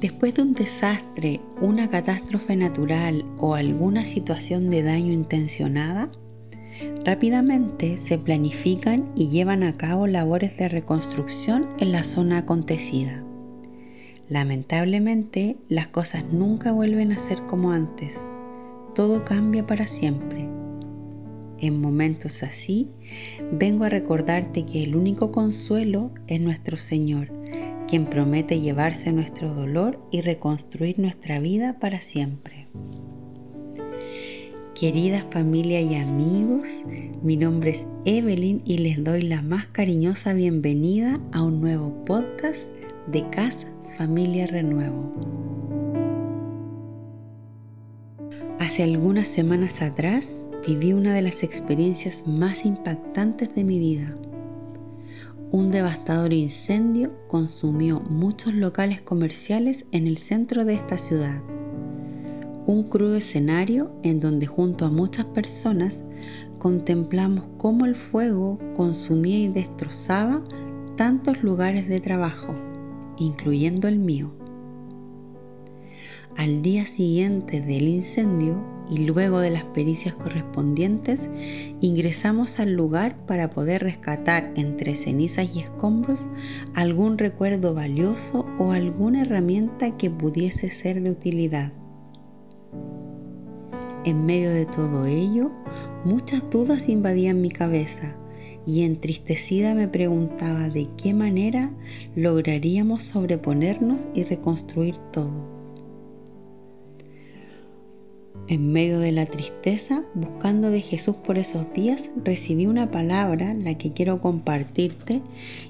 Después de un desastre, una catástrofe natural o alguna situación de daño intencionada, rápidamente se planifican y llevan a cabo labores de reconstrucción en la zona acontecida. Lamentablemente, las cosas nunca vuelven a ser como antes. Todo cambia para siempre. En momentos así, vengo a recordarte que el único consuelo es nuestro Señor quien promete llevarse nuestro dolor y reconstruir nuestra vida para siempre. Querida familia y amigos, mi nombre es Evelyn y les doy la más cariñosa bienvenida a un nuevo podcast de Casa Familia Renuevo. Hace algunas semanas atrás viví una de las experiencias más impactantes de mi vida un devastador incendio consumió muchos locales comerciales en el centro de esta ciudad. Un crudo escenario en donde junto a muchas personas contemplamos cómo el fuego consumía y destrozaba tantos lugares de trabajo, incluyendo el mío. Al día siguiente del incendio y luego de las pericias correspondientes, ingresamos al lugar para poder rescatar entre cenizas y escombros algún recuerdo valioso o alguna herramienta que pudiese ser de utilidad. En medio de todo ello, muchas dudas invadían mi cabeza y entristecida me preguntaba de qué manera lograríamos sobreponernos y reconstruir todo. En medio de la tristeza, buscando de Jesús por esos días, recibí una palabra, la que quiero compartirte,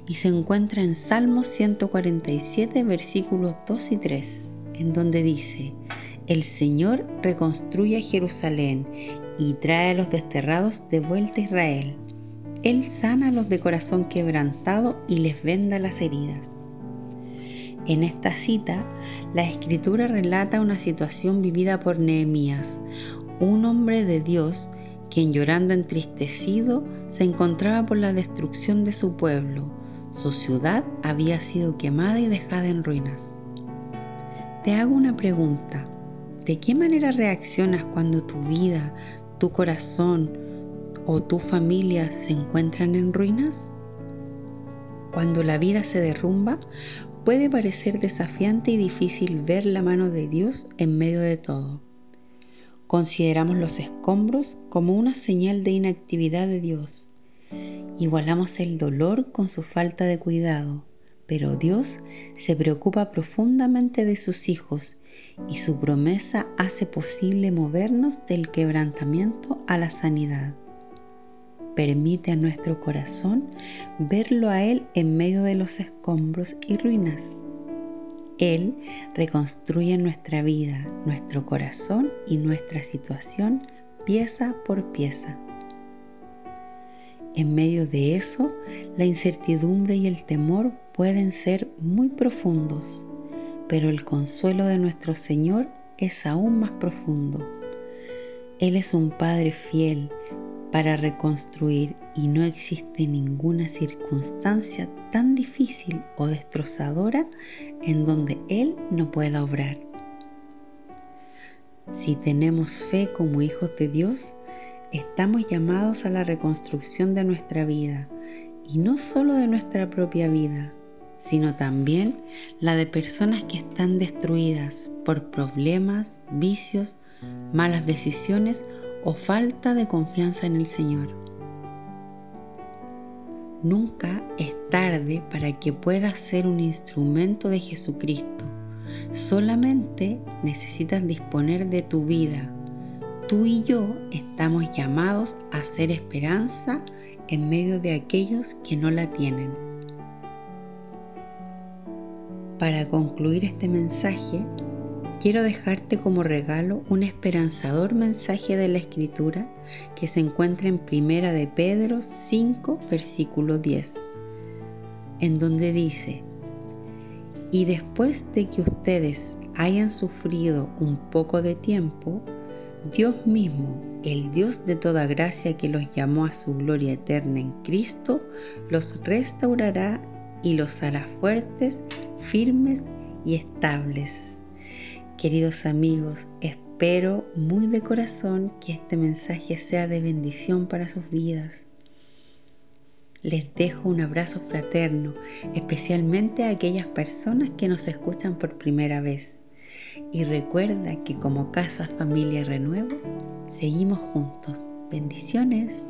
y se encuentra en Salmos 147, versículos 2 y 3, en donde dice, El Señor reconstruye Jerusalén y trae a los desterrados de vuelta a Israel. Él sana a los de corazón quebrantado y les venda las heridas. En esta cita, la escritura relata una situación vivida por Nehemías, un hombre de Dios quien llorando entristecido se encontraba por la destrucción de su pueblo. Su ciudad había sido quemada y dejada en ruinas. Te hago una pregunta. ¿De qué manera reaccionas cuando tu vida, tu corazón o tu familia se encuentran en ruinas? Cuando la vida se derrumba, Puede parecer desafiante y difícil ver la mano de Dios en medio de todo. Consideramos los escombros como una señal de inactividad de Dios. Igualamos el dolor con su falta de cuidado, pero Dios se preocupa profundamente de sus hijos y su promesa hace posible movernos del quebrantamiento a la sanidad permite a nuestro corazón verlo a Él en medio de los escombros y ruinas. Él reconstruye nuestra vida, nuestro corazón y nuestra situación pieza por pieza. En medio de eso, la incertidumbre y el temor pueden ser muy profundos, pero el consuelo de nuestro Señor es aún más profundo. Él es un Padre fiel, para reconstruir y no existe ninguna circunstancia tan difícil o destrozadora en donde Él no pueda obrar. Si tenemos fe como hijos de Dios, estamos llamados a la reconstrucción de nuestra vida y no solo de nuestra propia vida, sino también la de personas que están destruidas por problemas, vicios, malas decisiones o falta de confianza en el Señor. Nunca es tarde para que puedas ser un instrumento de Jesucristo. Solamente necesitas disponer de tu vida. Tú y yo estamos llamados a ser esperanza en medio de aquellos que no la tienen. Para concluir este mensaje, quiero dejarte como regalo un esperanzador mensaje de la Escritura que se encuentra en Primera de Pedro 5, versículo 10, en donde dice, y después de que ustedes hayan sufrido un poco de tiempo, Dios mismo, el Dios de toda gracia que los llamó a su gloria eterna en Cristo, los restaurará y los hará fuertes, firmes y estables. Queridos amigos, espero muy de corazón que este mensaje sea de bendición para sus vidas. Les dejo un abrazo fraterno, especialmente a aquellas personas que nos escuchan por primera vez. Y recuerda que como Casa Familia Renuevo, seguimos juntos. Bendiciones.